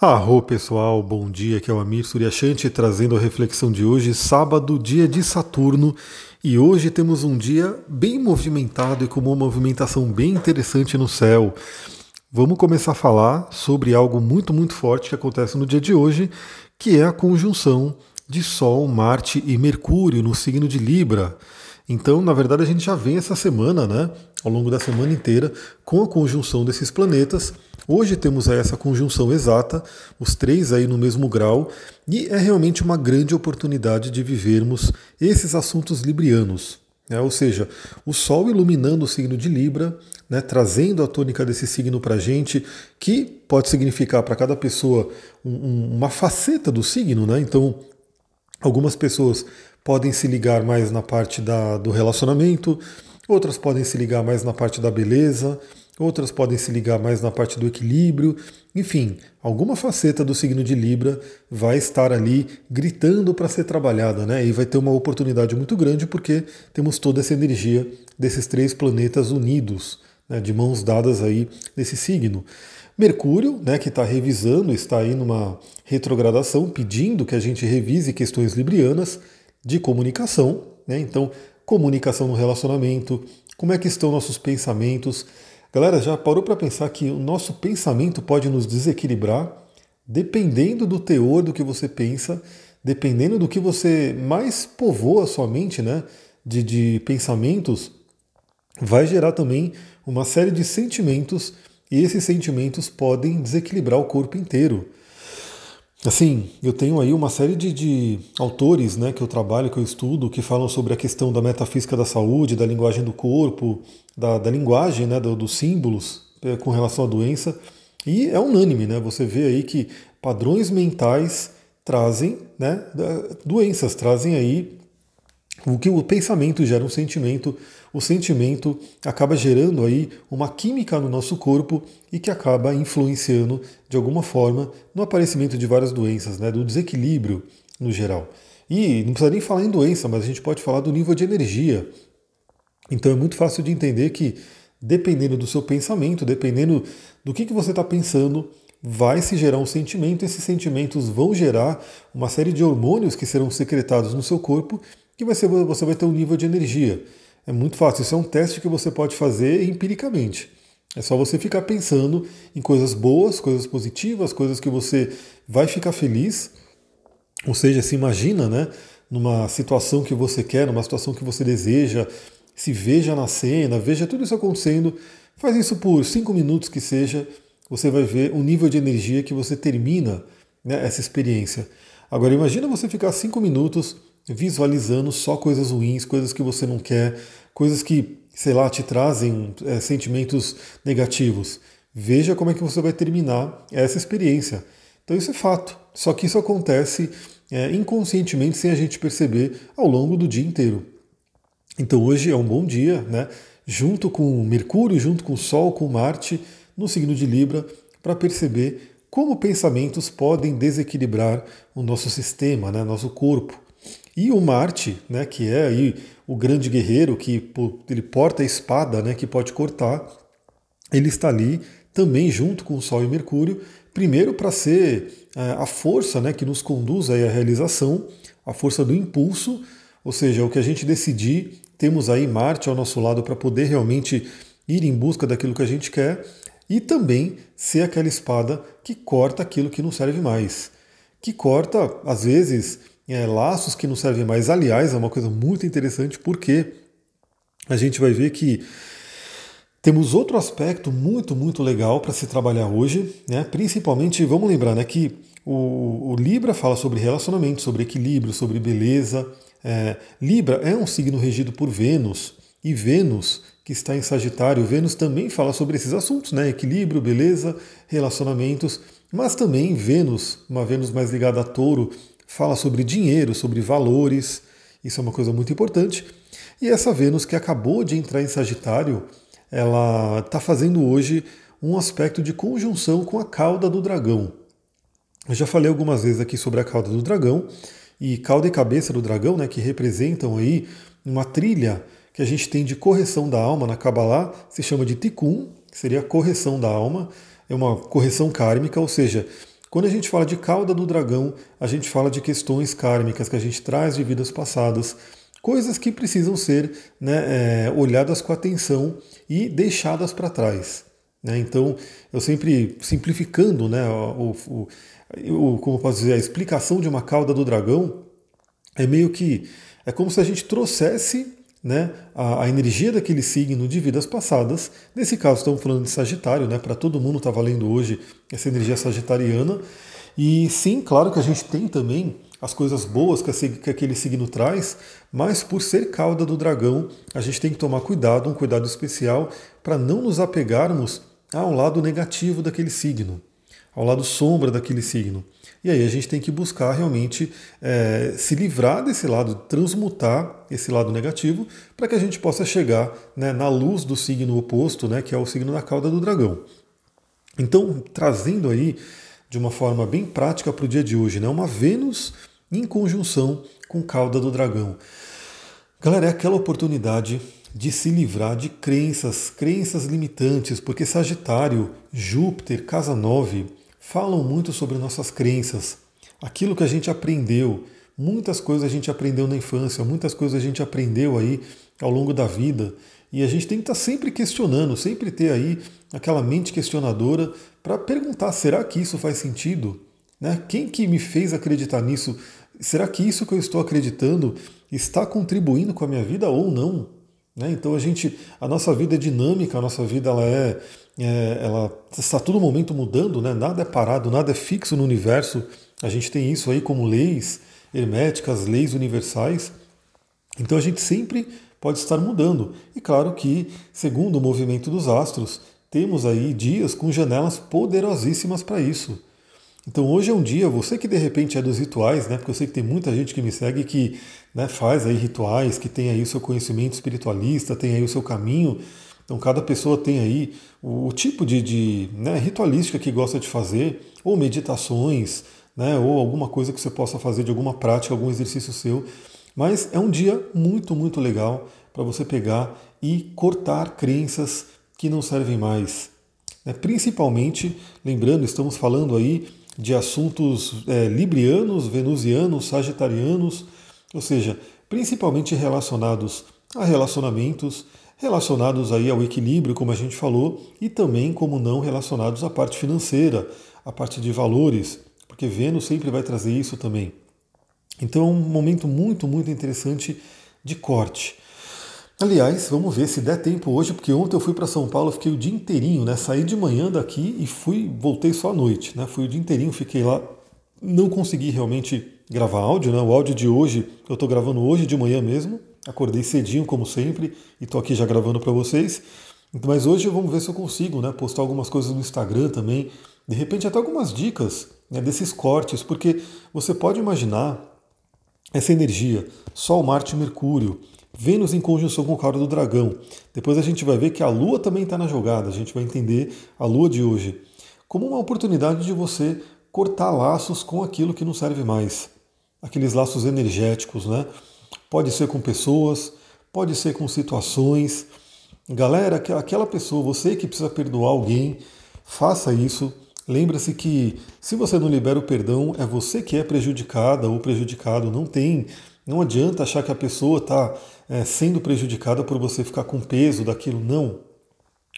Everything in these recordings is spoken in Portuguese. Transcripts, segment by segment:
Arro pessoal, bom dia, aqui é o Amir Suryashanti trazendo a reflexão de hoje, sábado, dia de Saturno, e hoje temos um dia bem movimentado e com uma movimentação bem interessante no céu. Vamos começar a falar sobre algo muito, muito forte que acontece no dia de hoje, que é a conjunção de Sol, Marte e Mercúrio no signo de Libra. Então, na verdade, a gente já vem essa semana, né, ao longo da semana inteira, com a conjunção desses planetas. Hoje temos essa conjunção exata, os três aí no mesmo grau, e é realmente uma grande oportunidade de vivermos esses assuntos librianos. Né? Ou seja, o Sol iluminando o signo de Libra, né, trazendo a tônica desse signo para a gente, que pode significar para cada pessoa um, um, uma faceta do signo. Né? Então, algumas pessoas podem se ligar mais na parte da, do relacionamento, outras podem se ligar mais na parte da beleza, outras podem se ligar mais na parte do equilíbrio. Enfim, alguma faceta do signo de Libra vai estar ali gritando para ser trabalhada, né? E vai ter uma oportunidade muito grande porque temos toda essa energia desses três planetas unidos, né, de mãos dadas aí nesse signo. Mercúrio, né, que está revisando, está aí numa retrogradação, pedindo que a gente revise questões librianas de comunicação, né? Então, comunicação no relacionamento, como é que estão nossos pensamentos. Galera, já parou para pensar que o nosso pensamento pode nos desequilibrar dependendo do teor do que você pensa, dependendo do que você mais povoa a sua mente, né? De, de pensamentos, vai gerar também uma série de sentimentos e esses sentimentos podem desequilibrar o corpo inteiro. Assim, eu tenho aí uma série de, de, autores né, que eu trabalho, que eu estudo, que falam sobre a questão da metafísica da saúde, da linguagem do corpo, da, da linguagem, né, do, dos símbolos é, com relação à doença. E é unânime, né? Você vê aí que padrões mentais trazem né, doenças, trazem aí o que o pensamento gera um sentimento, o sentimento acaba gerando aí uma química no nosso corpo e que acaba influenciando de alguma forma no aparecimento de várias doenças, né, do desequilíbrio no geral. E não precisa nem falar em doença, mas a gente pode falar do nível de energia. Então é muito fácil de entender que dependendo do seu pensamento, dependendo do que, que você está pensando, vai se gerar um sentimento, esses sentimentos vão gerar uma série de hormônios que serão secretados no seu corpo que vai ser, você vai ter um nível de energia. É muito fácil, isso é um teste que você pode fazer empiricamente. É só você ficar pensando em coisas boas, coisas positivas, coisas que você vai ficar feliz. Ou seja, se imagina, né, numa situação que você quer, numa situação que você deseja, se veja na cena, veja tudo isso acontecendo. Faz isso por cinco minutos que seja, você vai ver o nível de energia que você termina né, essa experiência. Agora imagina você ficar cinco minutos visualizando só coisas ruins, coisas que você não quer, coisas que, sei lá, te trazem é, sentimentos negativos. Veja como é que você vai terminar essa experiência. Então isso é fato. Só que isso acontece é, inconscientemente sem a gente perceber ao longo do dia inteiro. Então hoje é um bom dia, né? Junto com Mercúrio, junto com o Sol, com Marte, no signo de Libra, para perceber como pensamentos podem desequilibrar o nosso sistema, né, nosso corpo. E o Marte, né, que é aí o grande guerreiro que ele porta a espada, né, que pode cortar, ele está ali também junto com o Sol e Mercúrio, primeiro para ser é, a força né, que nos conduz à realização, a força do impulso, ou seja, o que a gente decidir, temos aí Marte ao nosso lado para poder realmente ir em busca daquilo que a gente quer, e também ser aquela espada que corta aquilo que não serve mais, que corta, às vezes, é, laços que não servem mais. Aliás, é uma coisa muito interessante porque a gente vai ver que temos outro aspecto muito, muito legal para se trabalhar hoje, né? principalmente, vamos lembrar né, que o, o Libra fala sobre relacionamento, sobre equilíbrio, sobre beleza. É, Libra é um signo regido por Vênus, e Vênus, que está em Sagitário, Vênus também fala sobre esses assuntos, né? equilíbrio, beleza, relacionamentos, mas também Vênus, uma Vênus mais ligada a touro, fala sobre dinheiro, sobre valores, isso é uma coisa muito importante. E essa Vênus que acabou de entrar em Sagitário, ela está fazendo hoje um aspecto de conjunção com a cauda do dragão. Eu já falei algumas vezes aqui sobre a cauda do dragão e cauda e cabeça do dragão, né, que representam aí uma trilha que a gente tem de correção da alma na Kabbalah, se chama de Tikkun, que seria a correção da alma, é uma correção kármica, ou seja, Quando a gente fala de cauda do dragão, a gente fala de questões kármicas que a gente traz de vidas passadas, coisas que precisam ser né, é, olhadas com atenção e deixadas para trás. Né? Então, eu sempre simplificando né, o, o, o, como posso dizer, a explicação de uma cauda do dragão, é meio que é como se a gente trouxesse né, a, a, energia daquele signo de vidas passadas. Nesse caso, estamos falando de Sagitário, né, para todo mundo está valendo hoje essa energia sagitariana. E sim, claro que a gente tem também as coisas boas que, a, que aquele signo traz, mas por ser cauda do dragão, a gente tem que tomar cuidado, um cuidado especial, para não nos apegarmos ao lado negativo daquele signo, ao lado sombra daquele signo. E aí a gente tem que buscar realmente é, se livrar desse lado, transmutar esse lado negativo, para que a gente possa chegar né, na luz do signo oposto, né, que é o signo da cauda do dragão. Então, trazendo aí de uma forma bem prática para o dia de hoje, né, uma Vênus em conjunção com cauda do dragão. Galera, é aquela oportunidade de se livrar de crenças, crenças limitantes, porque Sagitário, Júpiter, Casa 9, falam muito sobre nossas crenças, aquilo que a gente aprendeu. Muitas coisas a gente aprendeu na infância, muitas coisas a gente aprendeu aí ao longo da vida. E a gente tem que estar sempre questionando, sempre ter aí aquela mente questionadora para perguntar: será que isso faz sentido? Né? Quem que me fez acreditar nisso? Será que isso que eu estou acreditando está contribuindo com a minha vida ou não? Né? Então a gente, a nossa vida é dinâmica, a nossa vida ela é é, ela está todo momento mudando, né? nada é parado, nada é fixo no universo. A gente tem isso aí como leis herméticas, leis universais. Então a gente sempre pode estar mudando. E claro que, segundo o movimento dos astros, temos aí dias com janelas poderosíssimas para isso. Então hoje é um dia, você que de repente é dos rituais, né? Porque eu sei que tem muita gente que me segue que né, faz aí rituais, que tem aí o seu conhecimento espiritualista, tem aí o seu caminho. Então cada pessoa tem aí o, o tipo de, de né, ritualística que gosta de fazer, ou meditações, né, ou alguma coisa que você possa fazer de alguma prática, algum exercício seu. Mas é um dia muito, muito legal para você pegar e cortar crenças que não servem mais. Né? Principalmente, lembrando, estamos falando aí de assuntos é, librianos, venusianos, sagitarianos, ou seja, principalmente relacionados a relacionamentos, relacionados aí ao equilíbrio, como a gente falou, e também, como não, relacionados à parte financeira, à parte de valores, porque Vênus sempre vai trazer isso também. Então é um momento muito, muito interessante de corte. Aliás, vamos ver se der tempo hoje, porque ontem eu fui para São Paulo, fiquei o dia inteirinho, né? Saí de manhã daqui e fui, voltei só à noite, né? Fui o dia inteirinho, fiquei lá, não consegui realmente gravar áudio, né? O áudio de hoje eu estou gravando hoje de manhã mesmo, Acordei cedinho, como sempre, e estou aqui já gravando para vocês. Mas hoje vamos ver se eu consigo né, postar algumas coisas no Instagram também. De repente, até algumas dicas né, desses cortes, porque você pode imaginar essa energia: Sol, Marte e Mercúrio, Vênus em conjunção com o cara do dragão. Depois a gente vai ver que a Lua também está na jogada, a gente vai entender a Lua de hoje como uma oportunidade de você cortar laços com aquilo que não serve mais. Aqueles laços energéticos, né? Pode ser com pessoas, pode ser com situações. Galera, aquela pessoa, você que precisa perdoar alguém, faça isso. Lembra-se que se você não libera o perdão, é você que é prejudicada ou prejudicado. Não tem, não adianta achar que a pessoa está é, sendo prejudicada por você ficar com peso daquilo. Não.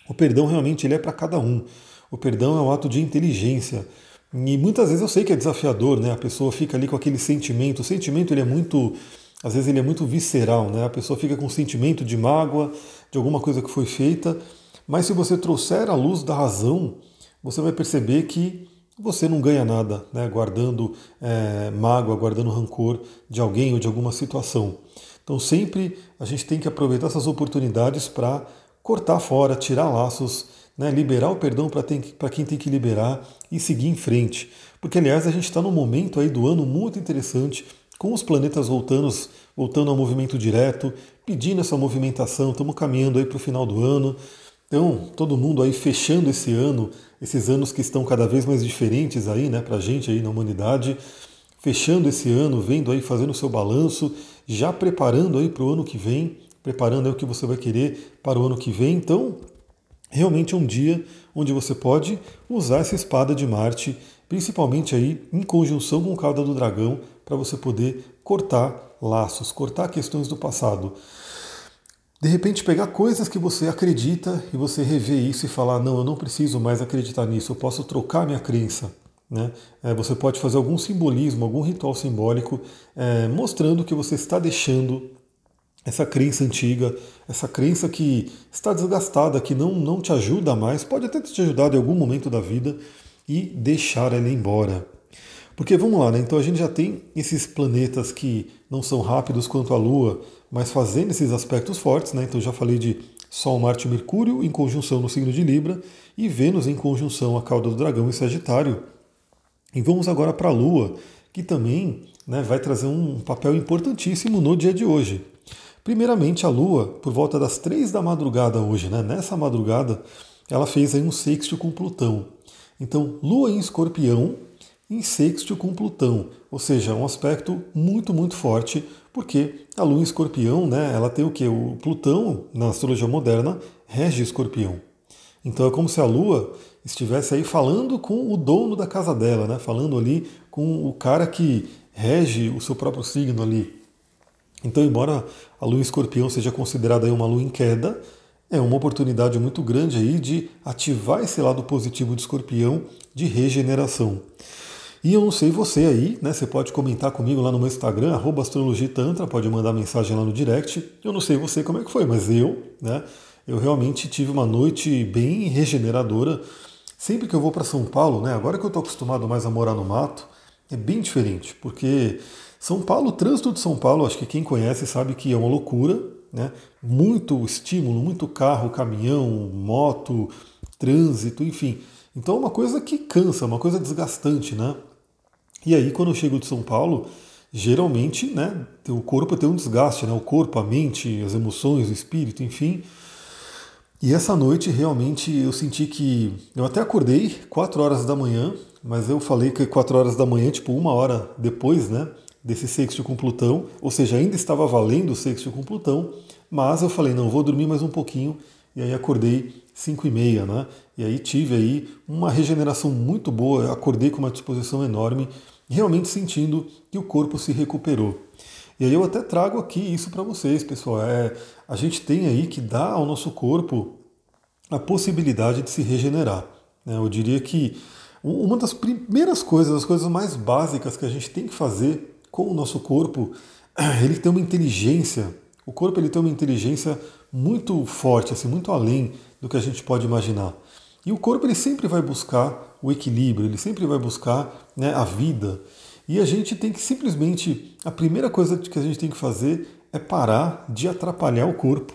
O perdão realmente ele é para cada um. O perdão é um ato de inteligência. E muitas vezes eu sei que é desafiador, né? A pessoa fica ali com aquele sentimento. O sentimento ele é muito às vezes ele é muito visceral, né? A pessoa fica com um sentimento de mágoa, de alguma coisa que foi feita, mas se você trouxer a luz da razão, você vai perceber que você não ganha nada, né? Guardando é, mágoa, guardando rancor de alguém ou de alguma situação. Então sempre a gente tem que aproveitar essas oportunidades para cortar fora, tirar laços, né? liberar o perdão para quem tem que liberar e seguir em frente. Porque aliás a gente está num momento aí do ano muito interessante com os planetas voltando, voltando ao movimento direto, pedindo essa movimentação, estamos caminhando aí para o final do ano. Então, todo mundo aí fechando esse ano, esses anos que estão cada vez mais diferentes aí, né, para a gente aí na humanidade, fechando esse ano, vendo aí, fazendo o seu balanço, já preparando aí para o ano que vem, preparando aí o que você vai querer para o ano que vem. Então, realmente é um dia onde você pode usar essa espada de Marte principalmente aí em conjunção com o cauda do dragão, para você poder cortar laços, cortar questões do passado. De repente pegar coisas que você acredita e você rever isso e falar, não, eu não preciso mais acreditar nisso, eu posso trocar minha crença. Né? É, você pode fazer algum simbolismo, algum ritual simbólico, é, mostrando que você está deixando essa crença antiga, essa crença que está desgastada, que não, não te ajuda mais, pode até te ajudado em algum momento da vida, e deixar ela embora. Porque vamos lá, né? Então a gente já tem esses planetas que não são rápidos quanto a Lua, mas fazendo esses aspectos fortes, né? Então já falei de Sol, Marte e Mercúrio em conjunção no signo de Libra e Vênus em conjunção a cauda do dragão em Sagitário. E vamos agora para a Lua, que também né, vai trazer um papel importantíssimo no dia de hoje. Primeiramente, a Lua, por volta das três da madrugada hoje, né, nessa madrugada, ela fez aí um sexto com Plutão. Então, Lua em Escorpião em sexto com Plutão, ou seja, um aspecto muito, muito forte, porque a Lua em Escorpião, né, ela tem o que? O Plutão, na astrologia moderna, rege Escorpião. Então é como se a Lua estivesse aí falando com o dono da casa dela, né, falando ali com o cara que rege o seu próprio signo ali. Então, embora a Lua em Escorpião seja considerada uma Lua em queda, é uma oportunidade muito grande aí de ativar esse lado positivo de escorpião de regeneração. E eu não sei você aí, né? Você pode comentar comigo lá no meu Instagram, astrologitantra, pode mandar mensagem lá no direct. Eu não sei você como é que foi, mas eu, né? Eu realmente tive uma noite bem regeneradora. Sempre que eu vou para São Paulo, né? Agora que eu estou acostumado mais a morar no mato, é bem diferente, porque São Paulo, o trânsito de São Paulo, acho que quem conhece sabe que é uma loucura, né? Muito estímulo, muito carro, caminhão, moto, trânsito, enfim. Então é uma coisa que cansa, uma coisa desgastante, né? E aí quando eu chego de São Paulo, geralmente, né, o corpo tem um desgaste, né? O corpo, a mente, as emoções, o espírito, enfim. E essa noite realmente eu senti que eu até acordei 4 horas da manhã, mas eu falei que 4 horas da manhã, tipo uma hora depois, né? Desse sexto com Plutão, ou seja, ainda estava valendo o sexto com Plutão, mas eu falei, não, vou dormir mais um pouquinho, e aí acordei 5 e meia, né? E aí tive aí uma regeneração muito boa, acordei com uma disposição enorme, realmente sentindo que o corpo se recuperou. E aí eu até trago aqui isso para vocês, pessoal. É, a gente tem aí que dar ao nosso corpo a possibilidade de se regenerar. Né? Eu diria que uma das primeiras coisas, as coisas mais básicas que a gente tem que fazer com o nosso corpo, ele tem uma inteligência. O corpo ele tem uma inteligência muito forte, assim, muito além do que a gente pode imaginar. E o corpo ele sempre vai buscar o equilíbrio, ele sempre vai buscar né, a vida. E a gente tem que simplesmente, a primeira coisa que a gente tem que fazer é parar de atrapalhar o corpo.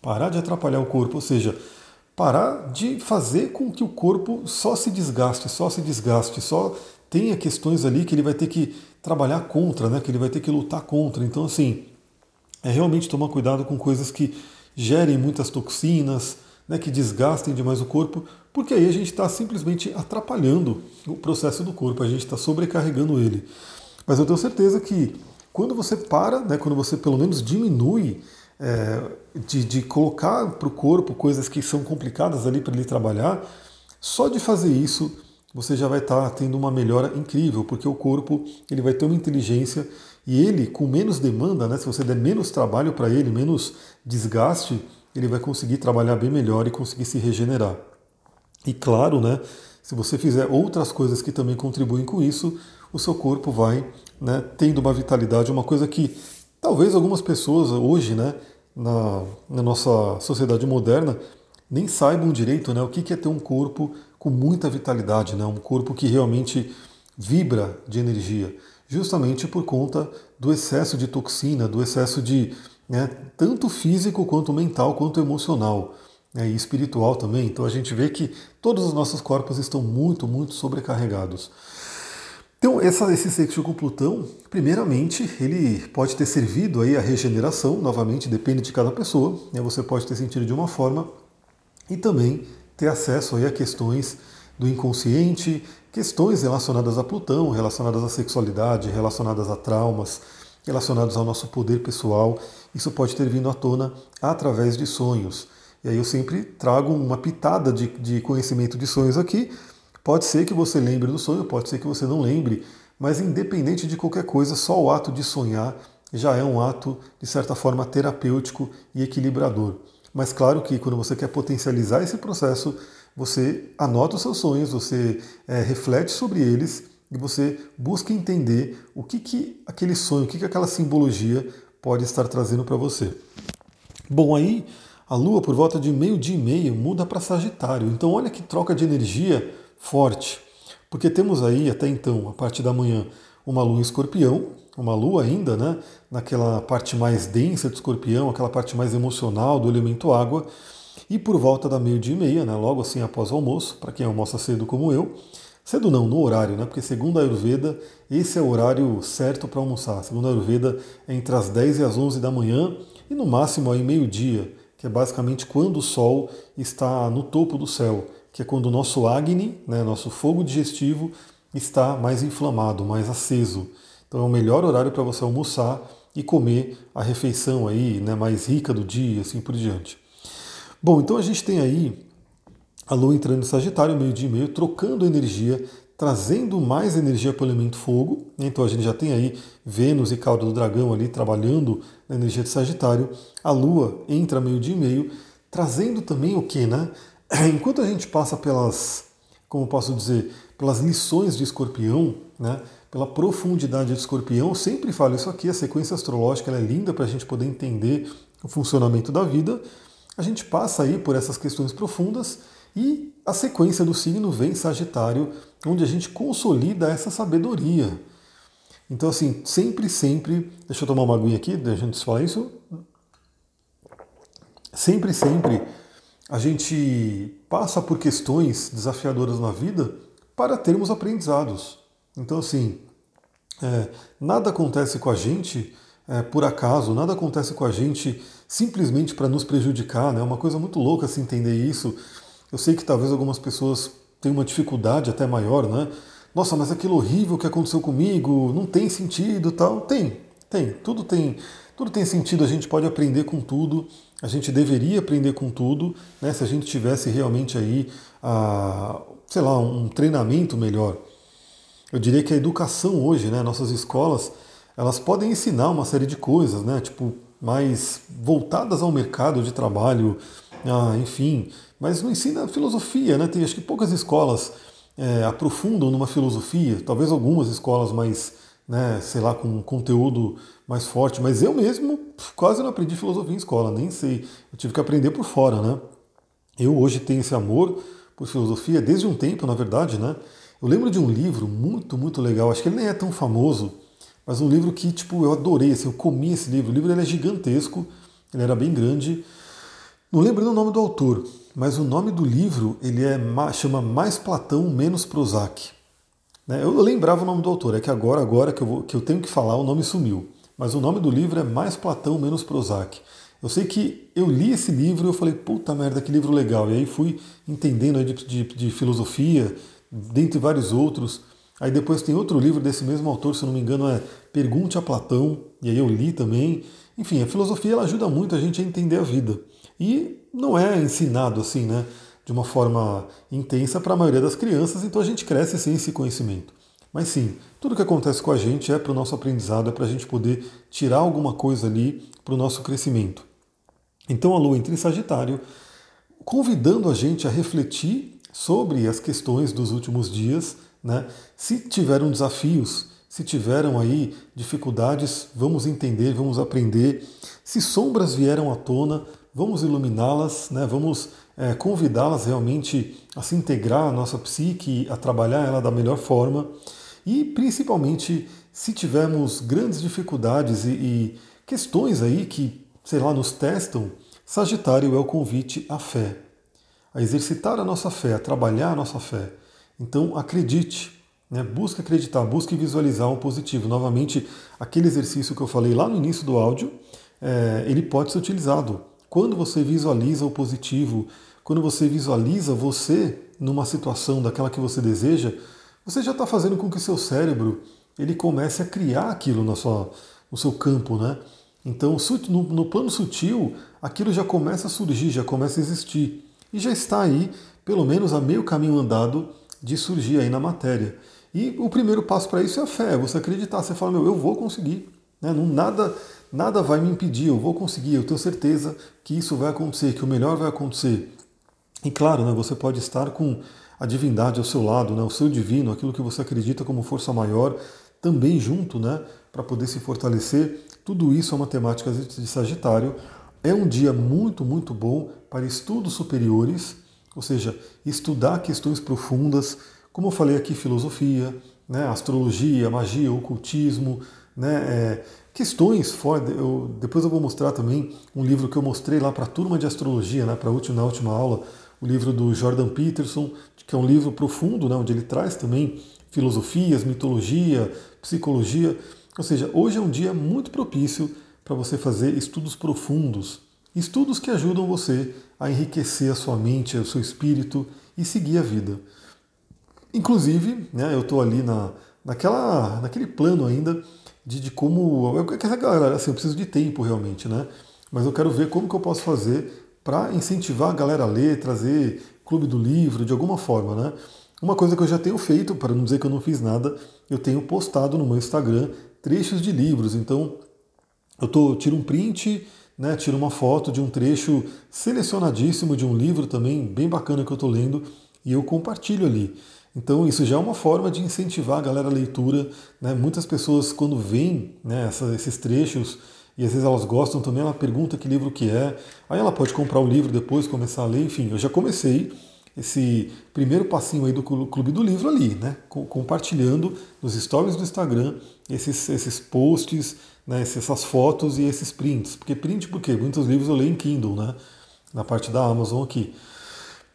Parar de atrapalhar o corpo, ou seja, parar de fazer com que o corpo só se desgaste, só se desgaste, só tenha questões ali que ele vai ter que trabalhar contra, né? que ele vai ter que lutar contra. Então, assim, é realmente tomar cuidado com coisas que gerem muitas toxinas, né, que desgastem demais o corpo, porque aí a gente está simplesmente atrapalhando o processo do corpo, a gente está sobrecarregando ele. Mas eu tenho certeza que quando você para, né, quando você pelo menos diminui é, de, de colocar para o corpo coisas que são complicadas ali para ele trabalhar, só de fazer isso você já vai estar tá tendo uma melhora incrível, porque o corpo ele vai ter uma inteligência e ele, com menos demanda, né, se você der menos trabalho para ele, menos desgaste, ele vai conseguir trabalhar bem melhor e conseguir se regenerar. E claro, né, se você fizer outras coisas que também contribuem com isso, o seu corpo vai né, tendo uma vitalidade, uma coisa que talvez algumas pessoas hoje, né, na, na nossa sociedade moderna, nem saibam direito né, o que é ter um corpo com muita vitalidade, né, um corpo que realmente vibra de energia, justamente por conta do excesso de toxina, do excesso de né, tanto físico quanto mental quanto emocional né, e espiritual também. Então a gente vê que todos os nossos corpos estão muito, muito sobrecarregados. Então, essa, esse sexto com Plutão, primeiramente, ele pode ter servido aí a regeneração, novamente, depende de cada pessoa. Né, você pode ter sentido de uma forma, e também ter acesso aí a questões do inconsciente, questões relacionadas a Plutão, relacionadas à sexualidade, relacionadas a traumas, relacionados ao nosso poder pessoal. Isso pode ter vindo à tona através de sonhos. E aí eu sempre trago uma pitada de, de conhecimento de sonhos aqui, Pode ser que você lembre do sonho, pode ser que você não lembre, mas independente de qualquer coisa, só o ato de sonhar já é um ato, de certa forma, terapêutico e equilibrador. Mas claro que quando você quer potencializar esse processo, você anota os seus sonhos, você é, reflete sobre eles e você busca entender o que, que aquele sonho, o que, que aquela simbologia pode estar trazendo para você. Bom, aí a Lua, por volta de meio-dia e meio, muda para Sagitário. Então, olha que troca de energia forte. Porque temos aí, até então, a partir da manhã, uma Lua em escorpião, uma Lua ainda, né? Naquela parte mais densa de escorpião, aquela parte mais emocional do elemento água. E por volta da meio-dia e meia, né, logo assim após o almoço, para quem almoça cedo como eu, cedo não, no horário, né, porque segundo a Ayurveda, esse é o horário certo para almoçar. Segundo a Ayurveda, é entre as 10 e as 11 da manhã e no máximo aí meio-dia, que é basicamente quando o Sol está no topo do céu, que é quando o nosso Agni, né, nosso fogo digestivo, está mais inflamado, mais aceso. Então é o melhor horário para você almoçar e comer a refeição aí, né, mais rica do dia, assim por diante. Bom, então a gente tem aí a Lua entrando em Sagitário, meio-dia e meio, trocando energia, trazendo mais energia para o elemento fogo. Então a gente já tem aí Vênus e Cauda do Dragão ali trabalhando na energia de Sagitário. A Lua entra meio-dia e meio, trazendo também o que, né? Enquanto a gente passa pelas, como posso dizer, pelas lições de Escorpião, né? Pela profundidade de Escorpião, sempre falo isso aqui, a sequência astrológica é linda para a gente poder entender o funcionamento da vida a gente passa aí por essas questões profundas e a sequência do signo vem Sagitário, onde a gente consolida essa sabedoria. Então, assim, sempre, sempre. Deixa eu tomar uma aguinha aqui, deixa eu falar isso. Sempre, sempre a gente passa por questões desafiadoras na vida para termos aprendizados. Então, assim, é, nada acontece com a gente é, por acaso, nada acontece com a gente simplesmente para nos prejudicar, né? É uma coisa muito louca se entender isso. Eu sei que talvez algumas pessoas tenham uma dificuldade até maior, né? Nossa, mas aquilo horrível que aconteceu comigo não tem sentido, tal. Tem, tem. Tudo tem, tudo tem sentido. A gente pode aprender com tudo. A gente deveria aprender com tudo, né? Se a gente tivesse realmente aí, a, sei lá, um treinamento melhor. Eu diria que a educação hoje, né? Nossas escolas elas podem ensinar uma série de coisas, né? Tipo, mais voltadas ao mercado de trabalho, ah, enfim, mas não ensina filosofia, né? Tem acho que poucas escolas é, aprofundam numa filosofia, talvez algumas escolas mais, né, sei lá, com conteúdo mais forte, mas eu mesmo quase não aprendi filosofia em escola, nem sei. Eu tive que aprender por fora, né? Eu hoje tenho esse amor por filosofia desde um tempo, na verdade, né? Eu lembro de um livro muito, muito legal, acho que ele nem é tão famoso, mas um livro que, tipo, eu adorei, assim, eu comi esse livro. O livro ele é gigantesco, ele era bem grande. Não lembro o nome do autor, mas o nome do livro ele é chama Mais Platão, Menos Prozac. Né? Eu lembrava o nome do autor, é que agora, agora que eu, vou, que eu tenho que falar, o nome sumiu. Mas o nome do livro é Mais Platão, Menos Prozac. Eu sei que eu li esse livro e eu falei, puta merda, que livro legal. E aí fui entendendo de, de, de filosofia, dentre vários outros. Aí depois tem outro livro desse mesmo autor, se não me engano, é Pergunte a Platão, e aí eu li também. Enfim, a filosofia ela ajuda muito a gente a entender a vida. E não é ensinado assim, né, de uma forma intensa para a maioria das crianças, então a gente cresce sem esse conhecimento. Mas sim, tudo que acontece com a gente é para o nosso aprendizado, é para a gente poder tirar alguma coisa ali para o nosso crescimento. Então a Lua entra em Sagitário, convidando a gente a refletir sobre as questões dos últimos dias, né? Se tiveram desafios, se tiveram aí dificuldades, vamos entender, vamos aprender. Se sombras vieram à tona, vamos iluminá-las, né? vamos é, convidá-las realmente a se integrar à nossa psique, a trabalhar ela da melhor forma. E principalmente se tivermos grandes dificuldades e, e questões aí que, sei lá, nos testam, Sagitário é o convite à fé, a exercitar a nossa fé, a trabalhar a nossa fé. Então acredite, né? busque acreditar, busque visualizar o positivo. Novamente, aquele exercício que eu falei lá no início do áudio, é, ele pode ser utilizado. Quando você visualiza o positivo, quando você visualiza você numa situação daquela que você deseja, você já está fazendo com que o seu cérebro ele comece a criar aquilo na sua, no seu campo, né? Então, no, no plano sutil, aquilo já começa a surgir, já começa a existir. E já está aí, pelo menos a meio caminho andado, de surgir aí na matéria. E o primeiro passo para isso é a fé, é você acreditar, você fala, meu, eu vou conseguir, né? Não, nada, nada vai me impedir, eu vou conseguir, eu tenho certeza que isso vai acontecer, que o melhor vai acontecer. E claro, né, você pode estar com a divindade ao seu lado, né, o seu divino, aquilo que você acredita como força maior, também junto, né, para poder se fortalecer. Tudo isso é uma temática de Sagitário. É um dia muito, muito bom para estudos superiores, ou seja, estudar questões profundas, como eu falei aqui, filosofia, né, astrologia, magia, ocultismo, né, é, questões fora. Eu, depois eu vou mostrar também um livro que eu mostrei lá para a turma de astrologia, né, para última, na última aula, o livro do Jordan Peterson, que é um livro profundo, né, onde ele traz também filosofias, mitologia, psicologia. Ou seja, hoje é um dia muito propício para você fazer estudos profundos, estudos que ajudam você a enriquecer a sua mente, o seu espírito e seguir a vida. Inclusive, né, eu estou ali na, naquela, naquele plano ainda de, de como. Eu, galera, assim, eu preciso de tempo realmente, né? Mas eu quero ver como que eu posso fazer para incentivar a galera a ler, trazer clube do livro de alguma forma, né? Uma coisa que eu já tenho feito, para não dizer que eu não fiz nada, eu tenho postado no meu Instagram trechos de livros. Então, eu tô, tiro um print, né, tiro uma foto de um trecho selecionadíssimo de um livro também bem bacana que eu estou lendo e eu compartilho ali. Então isso já é uma forma de incentivar a galera a leitura. Né? Muitas pessoas quando veem né, essa, esses trechos e às vezes elas gostam também, ela pergunta que livro que é, aí ela pode comprar o livro depois, começar a ler, enfim, eu já comecei esse primeiro passinho aí do Clube do Livro ali, né? Compartilhando nos stories do Instagram esses, esses posts, né? essas fotos e esses prints. Porque print, porque muitos livros eu leio em Kindle, né? Na parte da Amazon aqui.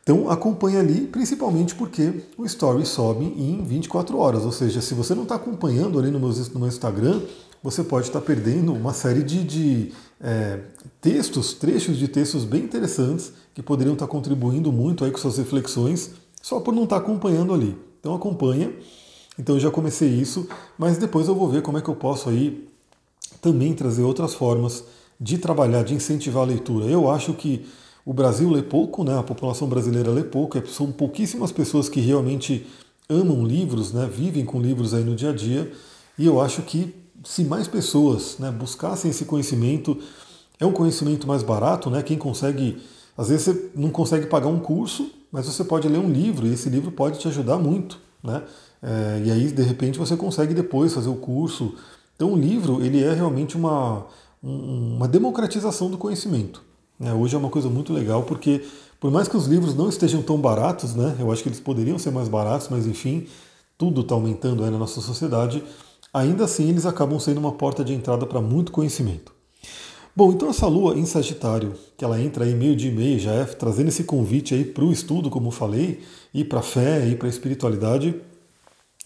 Então acompanha ali, principalmente porque o story sobe em 24 horas. Ou seja, se você não está acompanhando ali no meu, no meu Instagram, você pode estar perdendo uma série de, de é, textos, trechos de textos bem interessantes que poderiam estar contribuindo muito aí com suas reflexões, só por não estar acompanhando ali. Então acompanha. Então eu já comecei isso, mas depois eu vou ver como é que eu posso aí também trazer outras formas de trabalhar, de incentivar a leitura. Eu acho que o Brasil lê pouco, né? A população brasileira lê pouco, é, são pouquíssimas pessoas que realmente amam livros, né? Vivem com livros aí no dia a dia. E eu acho que se mais pessoas né, buscassem esse conhecimento, é um conhecimento mais barato, né? Quem consegue, às vezes você não consegue pagar um curso, mas você pode ler um livro e esse livro pode te ajudar muito, né? É, e aí de repente você consegue depois fazer o curso. Então o livro ele é realmente uma, uma democratização do conhecimento. Né? Hoje é uma coisa muito legal porque por mais que os livros não estejam tão baratos, né? Eu acho que eles poderiam ser mais baratos, mas enfim, tudo está aumentando aí na nossa sociedade ainda assim eles acabam sendo uma porta de entrada para muito conhecimento. Bom, então essa lua em Sagitário, que ela entra aí meio dia e meio, já é trazendo esse convite aí para o estudo, como falei, e para a fé, e para a espiritualidade,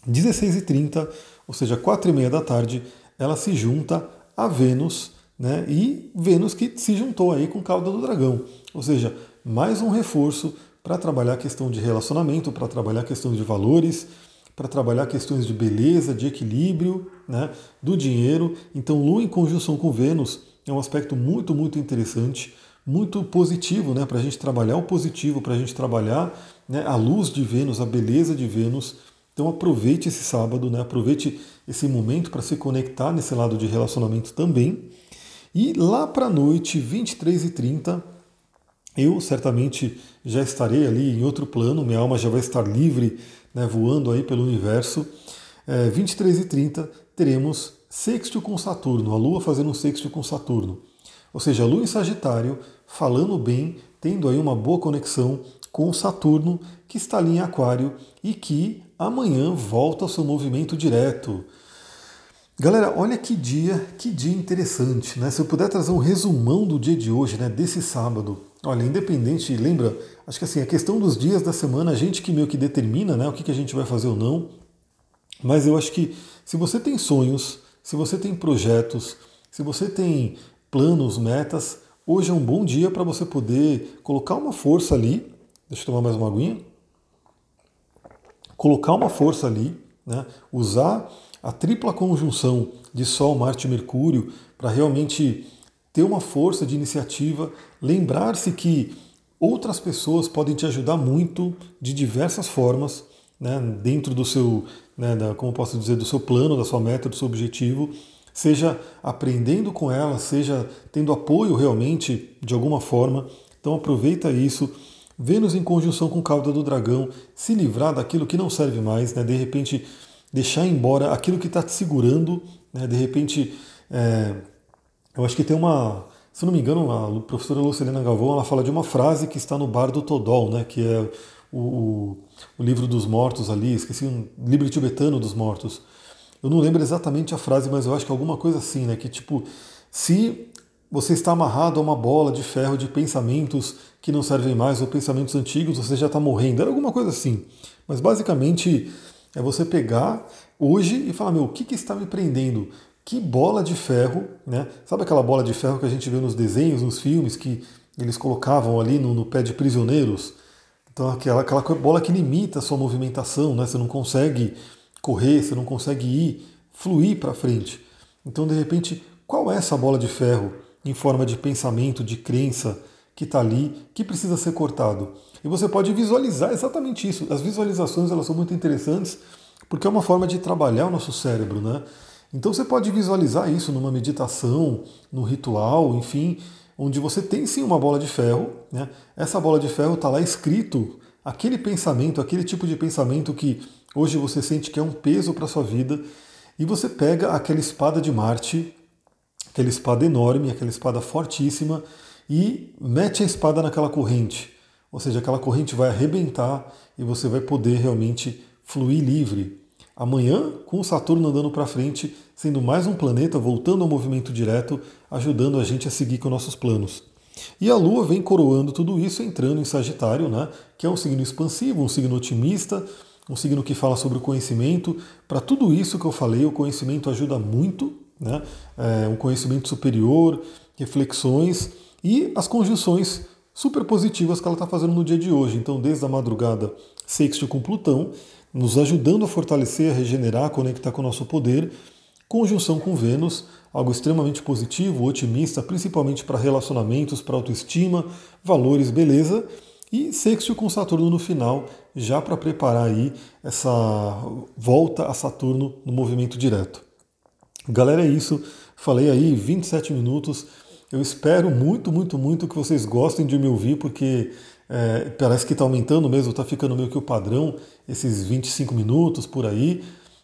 16h30, ou seja, 4h30 da tarde, ela se junta a Vênus, né? E Vênus que se juntou aí com cauda do dragão, ou seja, mais um reforço para trabalhar a questão de relacionamento, para trabalhar a questão de valores, para trabalhar questões de beleza, de equilíbrio, né, do dinheiro. Então, Lua em conjunção com Vênus é um aspecto muito, muito interessante, muito positivo né, para a gente trabalhar o positivo, para a gente trabalhar né, a luz de Vênus, a beleza de Vênus. Então, aproveite esse sábado, né, aproveite esse momento para se conectar nesse lado de relacionamento também. E lá para a noite, 23h30, eu certamente já estarei ali em outro plano, minha alma já vai estar livre né, voando aí pelo universo. É, 23 e 30 teremos sexto com Saturno, a Lua fazendo um sexto com Saturno. Ou seja, a Lua em Sagitário falando bem, tendo aí uma boa conexão com Saturno, que está ali em Aquário e que amanhã volta ao seu movimento direto. Galera, olha que dia, que dia interessante, né? Se eu puder trazer um resumão do dia de hoje, né, desse sábado. Olha, independente, lembra, acho que assim, a questão dos dias da semana, a gente que meio que determina, né, o que, que a gente vai fazer ou não. Mas eu acho que se você tem sonhos, se você tem projetos, se você tem planos, metas, hoje é um bom dia para você poder colocar uma força ali. Deixa eu tomar mais uma aguinha. Colocar uma força ali, né? Usar a tripla conjunção de Sol, Marte e Mercúrio para realmente ter uma força de iniciativa, lembrar-se que outras pessoas podem te ajudar muito de diversas formas. né, dentro do seu, né, da, como posso dizer, do seu plano, da sua meta, do seu objetivo, seja aprendendo com ela, seja tendo apoio realmente de alguma forma. Então aproveita isso. Vênus em conjunção com cauda do dragão, se livrar daquilo que não serve mais, né? de repente deixar embora aquilo que está te segurando, né? de repente, é, eu acho que tem uma, se não me engano, a professora Lucilena Galvão ela fala de uma frase que está no bar do Todol, né? que é o, o, o livro dos mortos ali, esqueci, um livro tibetano dos mortos. Eu não lembro exatamente a frase, mas eu acho que é alguma coisa assim, né? Que tipo, se você está amarrado a uma bola de ferro de pensamentos que não servem mais ou pensamentos antigos, você já está morrendo. Era alguma coisa assim. Mas basicamente é você pegar hoje e falar, meu, o que, que está me prendendo? Que bola de ferro, né? Sabe aquela bola de ferro que a gente vê nos desenhos, nos filmes, que eles colocavam ali no, no pé de prisioneiros? Então aquela, aquela bola que limita a sua movimentação, né? Você não consegue correr, você não consegue ir, fluir para frente. Então, de repente, qual é essa bola de ferro em forma de pensamento, de crença que está ali, que precisa ser cortado? E você pode visualizar exatamente isso. As visualizações elas são muito interessantes porque é uma forma de trabalhar o nosso cérebro, né? Então você pode visualizar isso numa meditação, num ritual, enfim, onde você tem sim uma bola de ferro, né? Essa bola de ferro está lá escrito aquele pensamento, aquele tipo de pensamento que Hoje você sente que é um peso para sua vida e você pega aquela espada de Marte, aquela espada enorme, aquela espada fortíssima e mete a espada naquela corrente. Ou seja, aquela corrente vai arrebentar e você vai poder realmente fluir livre. Amanhã, com o Saturno andando para frente, sendo mais um planeta voltando ao movimento direto, ajudando a gente a seguir com nossos planos. E a Lua vem coroando tudo isso entrando em Sagitário, né, que é um signo expansivo, um signo otimista, um signo que fala sobre o conhecimento. Para tudo isso que eu falei, o conhecimento ajuda muito, né? É um conhecimento superior, reflexões e as conjunções super positivas que ela está fazendo no dia de hoje. Então, desde a madrugada, sexto com Plutão, nos ajudando a fortalecer, a regenerar, a conectar com o nosso poder. Conjunção com Vênus, algo extremamente positivo, otimista, principalmente para relacionamentos, para autoestima, valores, beleza e sexto com Saturno no final, já para preparar aí essa volta a Saturno no movimento direto. Galera, é isso. Falei aí 27 minutos. Eu espero muito, muito, muito que vocês gostem de me ouvir, porque é, parece que está aumentando mesmo, está ficando meio que o padrão, esses 25 minutos por aí.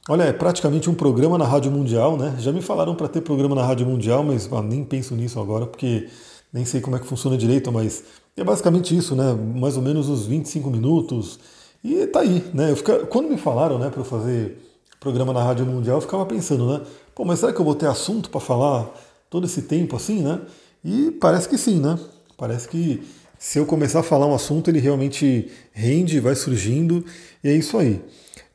Olha, é praticamente um programa na Rádio Mundial, né? Já me falaram para ter programa na Rádio Mundial, mas ah, nem penso nisso agora, porque nem sei como é que funciona direito, mas é basicamente isso, né? Mais ou menos uns 25 minutos. E tá aí, né? Eu fica... Quando me falaram, né, para eu fazer programa na Rádio Mundial, eu ficava pensando, né? Pô, mas será que eu vou ter assunto para falar todo esse tempo assim, né? E parece que sim, né? Parece que se eu começar a falar um assunto, ele realmente rende, vai surgindo, e é isso aí.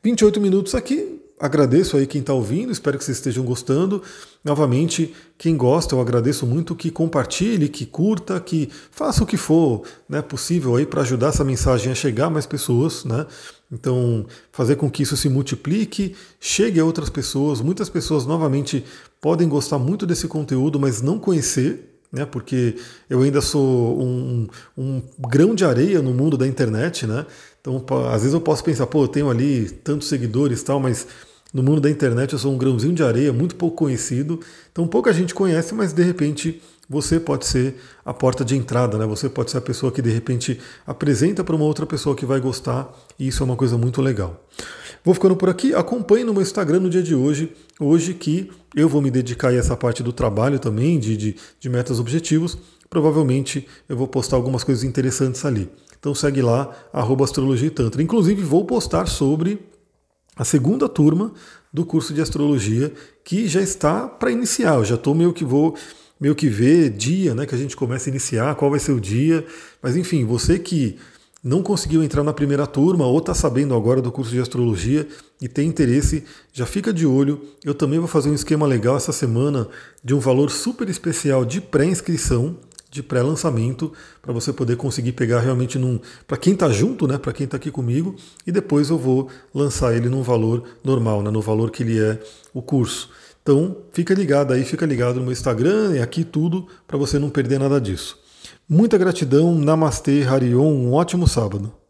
28 minutos aqui, agradeço aí quem está ouvindo, espero que vocês estejam gostando. Novamente, quem gosta, eu agradeço muito que compartilhe, que curta, que faça o que for né, possível aí para ajudar essa mensagem a chegar a mais pessoas, né? Então, fazer com que isso se multiplique, chegue a outras pessoas. Muitas pessoas, novamente, podem gostar muito desse conteúdo, mas não conhecer, né? Porque eu ainda sou um, um, grão de areia no mundo da internet, né? Então, às vezes eu posso pensar, pô, eu tenho ali tantos seguidores e tal, mas no mundo da internet eu sou um grãozinho de areia, muito pouco conhecido. Então, pouca gente conhece, mas de repente você pode ser a porta de entrada, né? Você pode ser a pessoa que de repente apresenta para uma outra pessoa que vai gostar, e isso é uma coisa muito legal. Vou ficando por aqui. Acompanhe no meu Instagram no dia de hoje. Hoje que eu vou me dedicar a essa parte do trabalho também, de, de, de metas objetivos. Provavelmente eu vou postar algumas coisas interessantes ali. Então segue lá, arroba Astrologia e Tantra. Inclusive vou postar sobre a segunda turma do curso de astrologia que já está para iniciar. Eu já estou meio que vou meio que ver dia, né, que a gente começa a iniciar, qual vai ser o dia. Mas enfim, você que não conseguiu entrar na primeira turma ou está sabendo agora do curso de astrologia e tem interesse, já fica de olho. Eu também vou fazer um esquema legal essa semana de um valor super especial de pré-inscrição, de pré-lançamento, para você poder conseguir pegar realmente num. Para quem está junto, né? Para quem está aqui comigo, e depois eu vou lançar ele num valor normal, né, no valor que ele é o curso. Então fica ligado aí, fica ligado no meu Instagram e aqui tudo para você não perder nada disso. Muita gratidão, Namastê, Harion, um ótimo sábado.